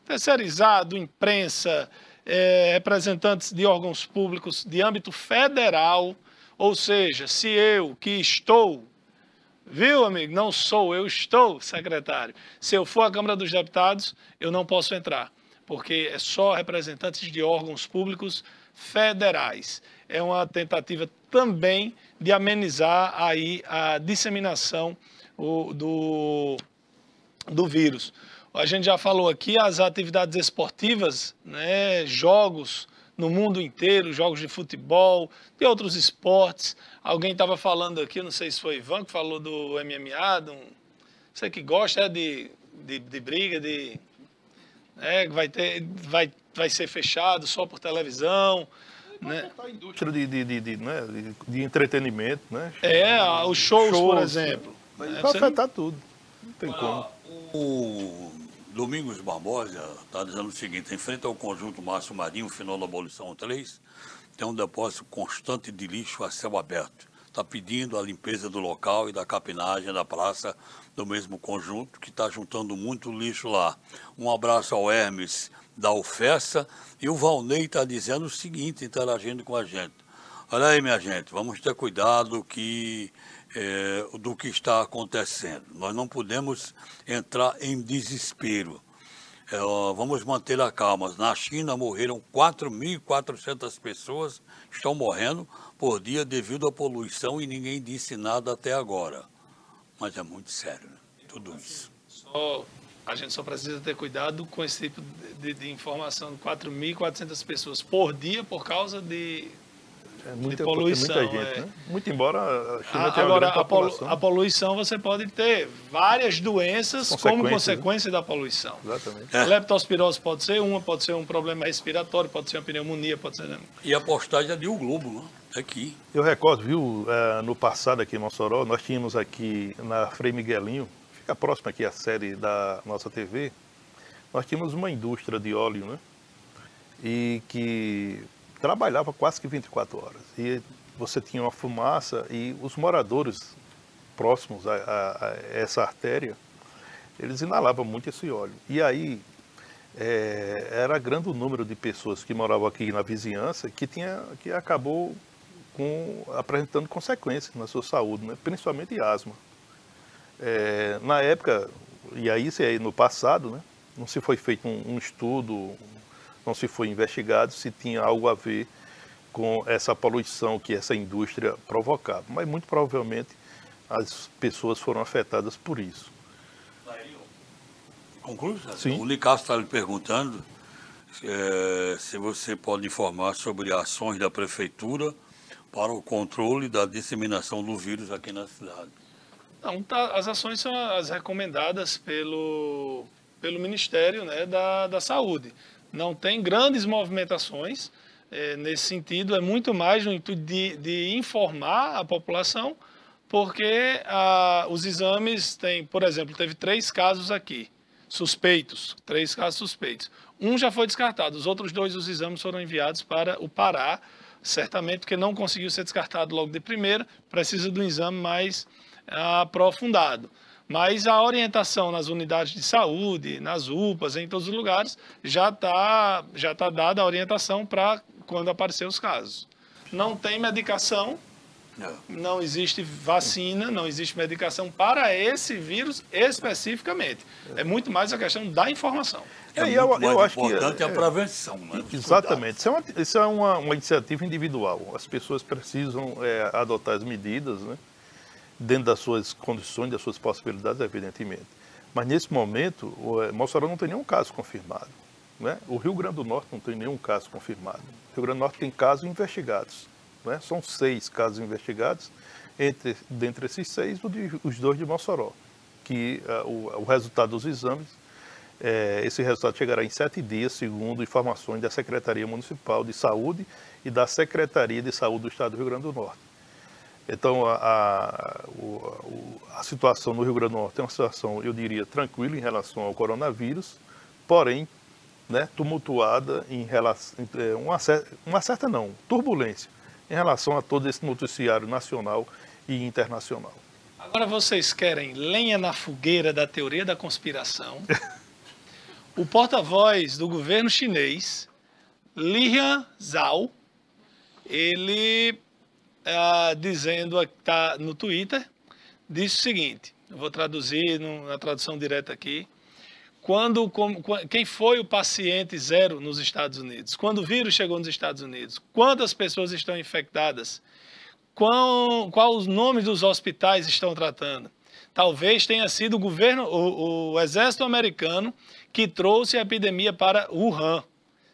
Terceirizado, imprensa, é, representantes de órgãos públicos de âmbito federal, ou seja, se eu que estou, viu, amigo? Não sou, eu estou secretário. Se eu for à Câmara dos Deputados, eu não posso entrar, porque é só representantes de órgãos públicos federais. É uma tentativa também de amenizar aí a disseminação do, do vírus. A gente já falou aqui as atividades esportivas, né, jogos no mundo inteiro, jogos de futebol, de outros esportes. Alguém estava falando aqui, não sei se foi Ivan que falou do MMA, de um, você que gosta é, de, de, de, briga, de é, vai ter, vai, vai ser fechado só por televisão. Né? A indústria de, de, de, de, né? de, de entretenimento, né? É, os shows, shows por exemplo. Vai é, afetar tudo. Não tem como. O Domingos Barbosa está dizendo o seguinte: em frente ao conjunto Márcio Marinho, final da abolição 3, tem um depósito constante de lixo a céu aberto. Está pedindo a limpeza do local e da capinagem da praça do mesmo conjunto, que está juntando muito lixo lá. Um abraço ao Hermes da Ofessa. E o Valnei está dizendo o seguinte, interagindo com a gente. Olha aí, minha gente, vamos ter cuidado que é, do que está acontecendo. Nós não podemos entrar em desespero. É, vamos manter a calma. Na China morreram 4.400 pessoas, estão morrendo por dia devido à poluição e ninguém disse nada até agora. Mas é muito sério, né? tudo isso. Só, a gente só precisa ter cuidado com esse tipo de, de informação. 4.400 pessoas por dia por causa de é muita, poluição. muita gente, é. né? Muito embora a China a, tenha Agora, a, polu a, poluição você pode ter várias doenças como né? consequência né? da poluição. Exatamente. É. A leptospirose pode ser uma, pode ser um problema respiratório, pode ser uma pneumonia, pode ser... E a postagem é de O Globo, né? Aqui. Eu recordo, viu, é, no passado aqui em Mossoró, nós tínhamos aqui na Frei Miguelinho, fica próximo aqui a série da nossa TV, nós tínhamos uma indústria de óleo, né? E que trabalhava quase que 24 horas. E você tinha uma fumaça e os moradores próximos a, a, a essa artéria, eles inalavam muito esse óleo. E aí é, era grande o número de pessoas que moravam aqui na vizinhança que, tinha, que acabou com, apresentando consequências na sua saúde, né? principalmente asma. É, na época, e aí, aí no passado, né? não se foi feito um, um estudo, não se foi investigado se tinha algo a ver com essa poluição que essa indústria provocava. Mas muito provavelmente as pessoas foram afetadas por isso. Conclui? Sim. O Nicasso está lhe perguntando é, se você pode informar sobre ações da prefeitura para o controle da disseminação do vírus aqui na cidade. Não, tá, as ações são as recomendadas pelo, pelo Ministério né, da, da Saúde não tem grandes movimentações é, nesse sentido, é muito mais no intuito de, de informar a população, porque ah, os exames têm, por exemplo, teve três casos aqui, suspeitos, três casos suspeitos. Um já foi descartado, os outros dois os exames foram enviados para o Pará, certamente porque não conseguiu ser descartado logo de primeira, precisa de um exame mais ah, aprofundado. Mas a orientação nas unidades de saúde, nas UPAs, em todos os lugares, já está já tá dada a orientação para quando aparecer os casos. Não tem medicação, não. não existe vacina, não existe medicação para esse vírus especificamente. É muito mais a questão da informação. É, é eu, eu acho importante que, é, a prevenção. Né? Exatamente. Isso é, uma, isso é uma, uma, iniciativa individual. As pessoas precisam é, adotar as medidas, né? dentro das suas condições, das suas possibilidades, evidentemente. Mas nesse momento, o eh, Mossoró não tem nenhum caso confirmado. Né? O Rio Grande do Norte não tem nenhum caso confirmado. O Rio Grande do Norte tem casos investigados. Né? São seis casos investigados, entre, dentre esses seis, de, os dois de Mossoró, que uh, o, o, resultado dos exames, é, esse resultado chegará em sete dias, segundo informações da Secretaria Municipal de Saúde e da Secretaria de Saúde do Estado do Rio Grande do Norte. Então, a, a, a, situação no Rio Grande do Norte é uma situação, eu diria, tranquila em relação ao coronavírus, porém, né, tumultuada em relação, é, uma, uma certa não, turbulência em relação a todo esse noticiário nacional e internacional. Agora vocês querem lenha na fogueira da teoria da conspiração. o porta-voz do governo chinês, Lian Zhao, ele uh, dizendo, está no Twitter, disse o seguinte, eu vou traduzir na tradução direta aqui, quando, quem foi o paciente zero nos Estados Unidos? Quando o vírus chegou nos Estados Unidos? Quantas pessoas estão infectadas? Qual, qual os nomes dos hospitais estão tratando? Talvez tenha sido o governo, o, o exército americano que trouxe a epidemia para Wuhan.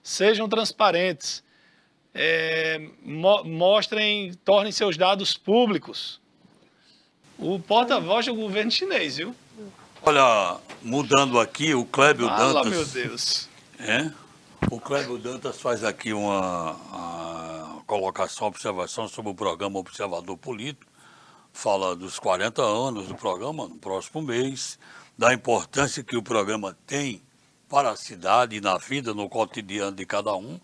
Sejam transparentes é, mo mostrem, tornem seus dados públicos. O porta-voz do governo chinês, viu? Olha, mudando aqui, o Clébio Fala, Dantas. meu Deus. É? O Clébio Dantas faz aqui uma, uma colocação, observação sobre o programa Observador Político. Fala dos 40 anos do programa no próximo mês, da importância que o programa tem para a cidade e na vida, no cotidiano de cada um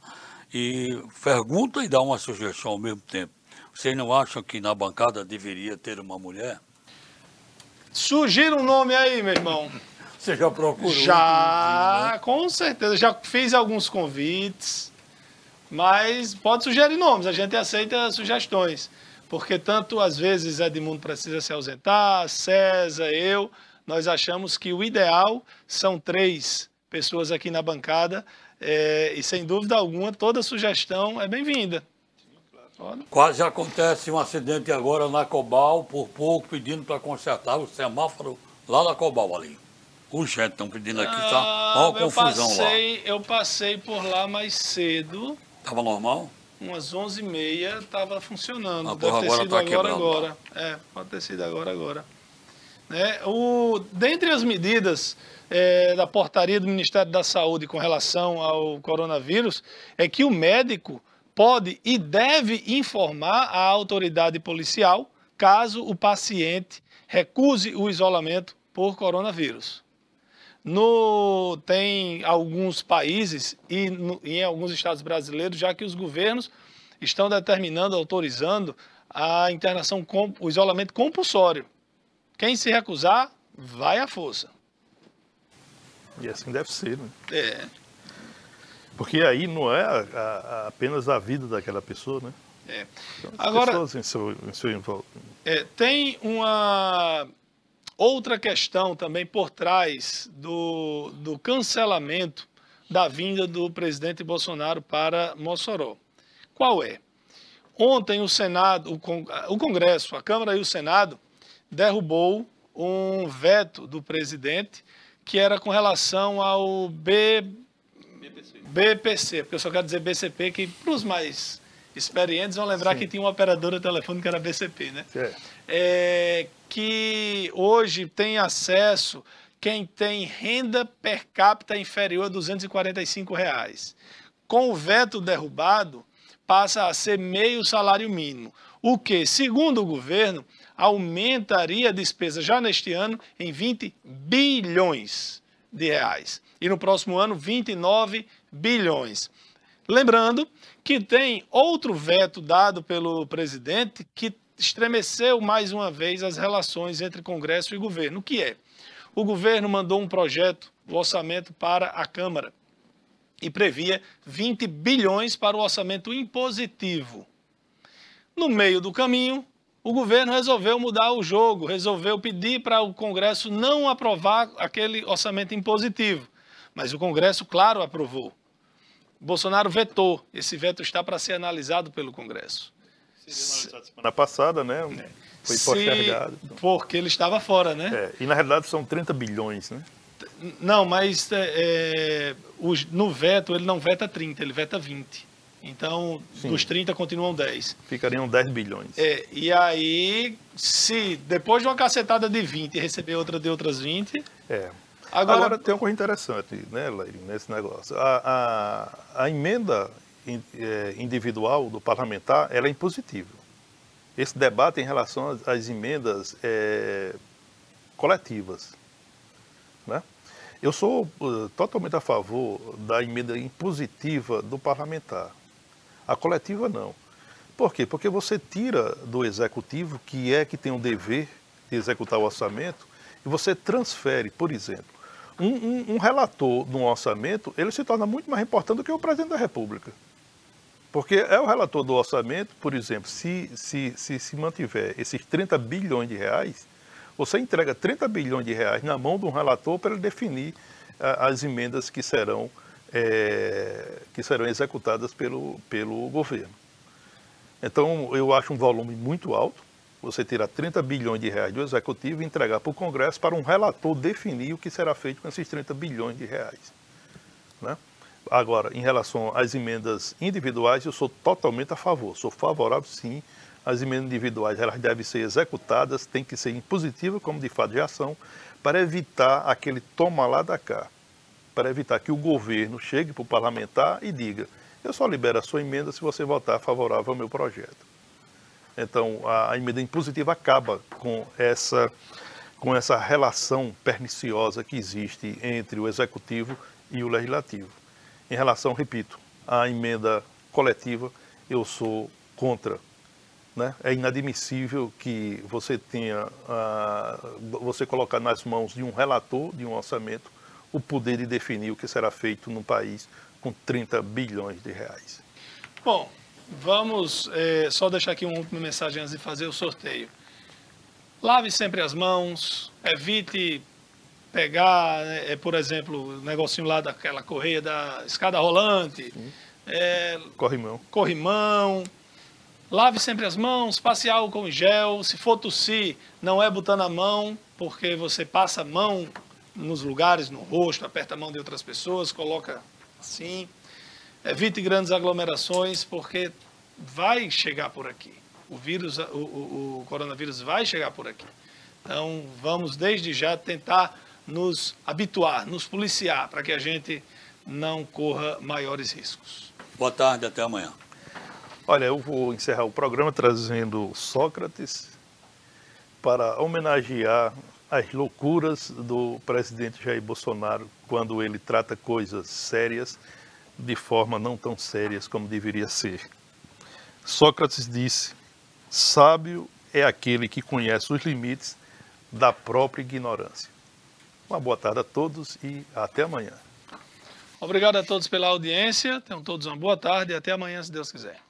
e pergunta e dá uma sugestão ao mesmo tempo. Vocês não acham que na bancada deveria ter uma mulher? Sugira um nome aí, meu irmão. Você já procurou? Já, né? com certeza. Já fiz alguns convites, mas pode sugerir nomes, a gente aceita sugestões. Porque tanto às vezes Edmundo precisa se ausentar, César, eu, nós achamos que o ideal são três pessoas aqui na bancada é, e sem dúvida alguma, toda sugestão é bem-vinda. Quase acontece um acidente agora na Cobal, por pouco pedindo para consertar o semáforo lá na Cobal ali. Urgente, estão pedindo aqui, tá ah, uma confusão passei, lá. Eu passei por lá mais cedo. Estava normal? Umas 11h30 estava funcionando. Ah, Deve ter agora sido tá agora, agora. É, pode ter sido agora, agora. Né? O, dentre as medidas é, da portaria do Ministério da Saúde com relação ao coronavírus é que o médico pode e deve informar a autoridade policial caso o paciente recuse o isolamento por coronavírus. No, tem alguns países e no, em alguns estados brasileiros, já que os governos estão determinando, autorizando a internação, o isolamento compulsório. Quem se recusar, vai à força. E assim deve ser, né? É. Porque aí não é a, a, apenas a vida daquela pessoa, né? É. Agora, pessoas em seu, em seu é, tem uma outra questão também por trás do, do cancelamento da vinda do presidente Bolsonaro para Mossoró. Qual é? Ontem o Senado, o, o Congresso, a Câmara e o Senado derrubou um veto do presidente que era com relação ao B... BPC. BPC, porque eu só quero dizer BCP, que para os mais experientes vão lembrar Sim. que tinha uma operadora telefônica que era BCP, né? É. Que hoje tem acesso quem tem renda per capita inferior a 245 reais. Com o veto derrubado, passa a ser meio salário mínimo. O que, segundo o governo, aumentaria a despesa já neste ano em 20 bilhões de reais. E no próximo ano, 29 bilhões. Lembrando que tem outro veto dado pelo presidente que estremeceu mais uma vez as relações entre Congresso e governo. Que é? O governo mandou um projeto, o orçamento para a Câmara, e previa 20 bilhões para o orçamento impositivo. No meio do caminho, o governo resolveu mudar o jogo, resolveu pedir para o Congresso não aprovar aquele orçamento impositivo. Mas o Congresso, claro, aprovou. Bolsonaro vetou. Esse veto está para ser analisado pelo Congresso. Semana passada, né? Foi postergado. Porque ele estava fora, né? É, e na realidade são 30 bilhões, né? Não, mas é, é no veto ele não veta 30, ele veta 20. Então, Sim. dos 30 continuam 10. Ficariam 10 bilhões. É, e aí, se depois de uma cacetada de 20 receber outra de outras 20. É. Agora, Agora tem uma coisa interessante, né, Leire, nesse negócio. A, a, a emenda é, individual do parlamentar ela é impositiva. Esse debate em relação às, às emendas é, coletivas. Né? Eu sou uh, totalmente a favor da emenda impositiva do parlamentar. A coletiva não. Por quê? Porque você tira do executivo, que é que tem o dever de executar o orçamento, e você transfere, por exemplo, um, um, um relator de um orçamento, ele se torna muito mais importante do que o presidente da República. Porque é o relator do orçamento, por exemplo, se se, se, se mantiver esses 30 bilhões de reais, você entrega 30 bilhões de reais na mão de um relator para ele definir uh, as emendas que serão é, que serão executadas pelo, pelo governo. Então, eu acho um volume muito alto, você tirar 30 bilhões de reais do executivo e entregar para o Congresso para um relator definir o que será feito com esses 30 bilhões de reais. Né? Agora, em relação às emendas individuais, eu sou totalmente a favor. Sou favorável, sim, às emendas individuais. Elas devem ser executadas, tem que ser impositivas, como de fato já são, para evitar aquele toma lá da cá para evitar que o governo chegue para o parlamentar e diga: eu só libero a sua emenda se você votar favorável ao meu projeto. Então, a, a emenda impositiva acaba com essa, com essa relação perniciosa que existe entre o executivo e o legislativo. Em relação, repito, à emenda coletiva, eu sou contra. Né? É inadmissível que você tenha, uh, você colocar nas mãos de um relator de um orçamento o poder de definir o que será feito no país com 30 bilhões de reais. Bom, vamos é, só deixar aqui uma última mensagem antes de fazer o sorteio. Lave sempre as mãos, evite pegar, é, por exemplo, o negocinho lá daquela correia da escada rolante. É, corrimão. Corrimão. Lave sempre as mãos, passe álcool em gel. Se for tossir, não é botando a mão, porque você passa a mão nos lugares, no rosto, aperta a mão de outras pessoas, coloca assim. Evite grandes aglomerações, porque vai chegar por aqui. O vírus, o, o, o coronavírus vai chegar por aqui. Então, vamos desde já tentar nos habituar, nos policiar, para que a gente não corra maiores riscos. Boa tarde, até amanhã. Olha, eu vou encerrar o programa trazendo Sócrates para homenagear as loucuras do presidente Jair Bolsonaro quando ele trata coisas sérias de forma não tão sérias como deveria ser. Sócrates disse: sábio é aquele que conhece os limites da própria ignorância. Uma boa tarde a todos e até amanhã. Obrigado a todos pela audiência. Tenham todos uma boa tarde e até amanhã, se Deus quiser.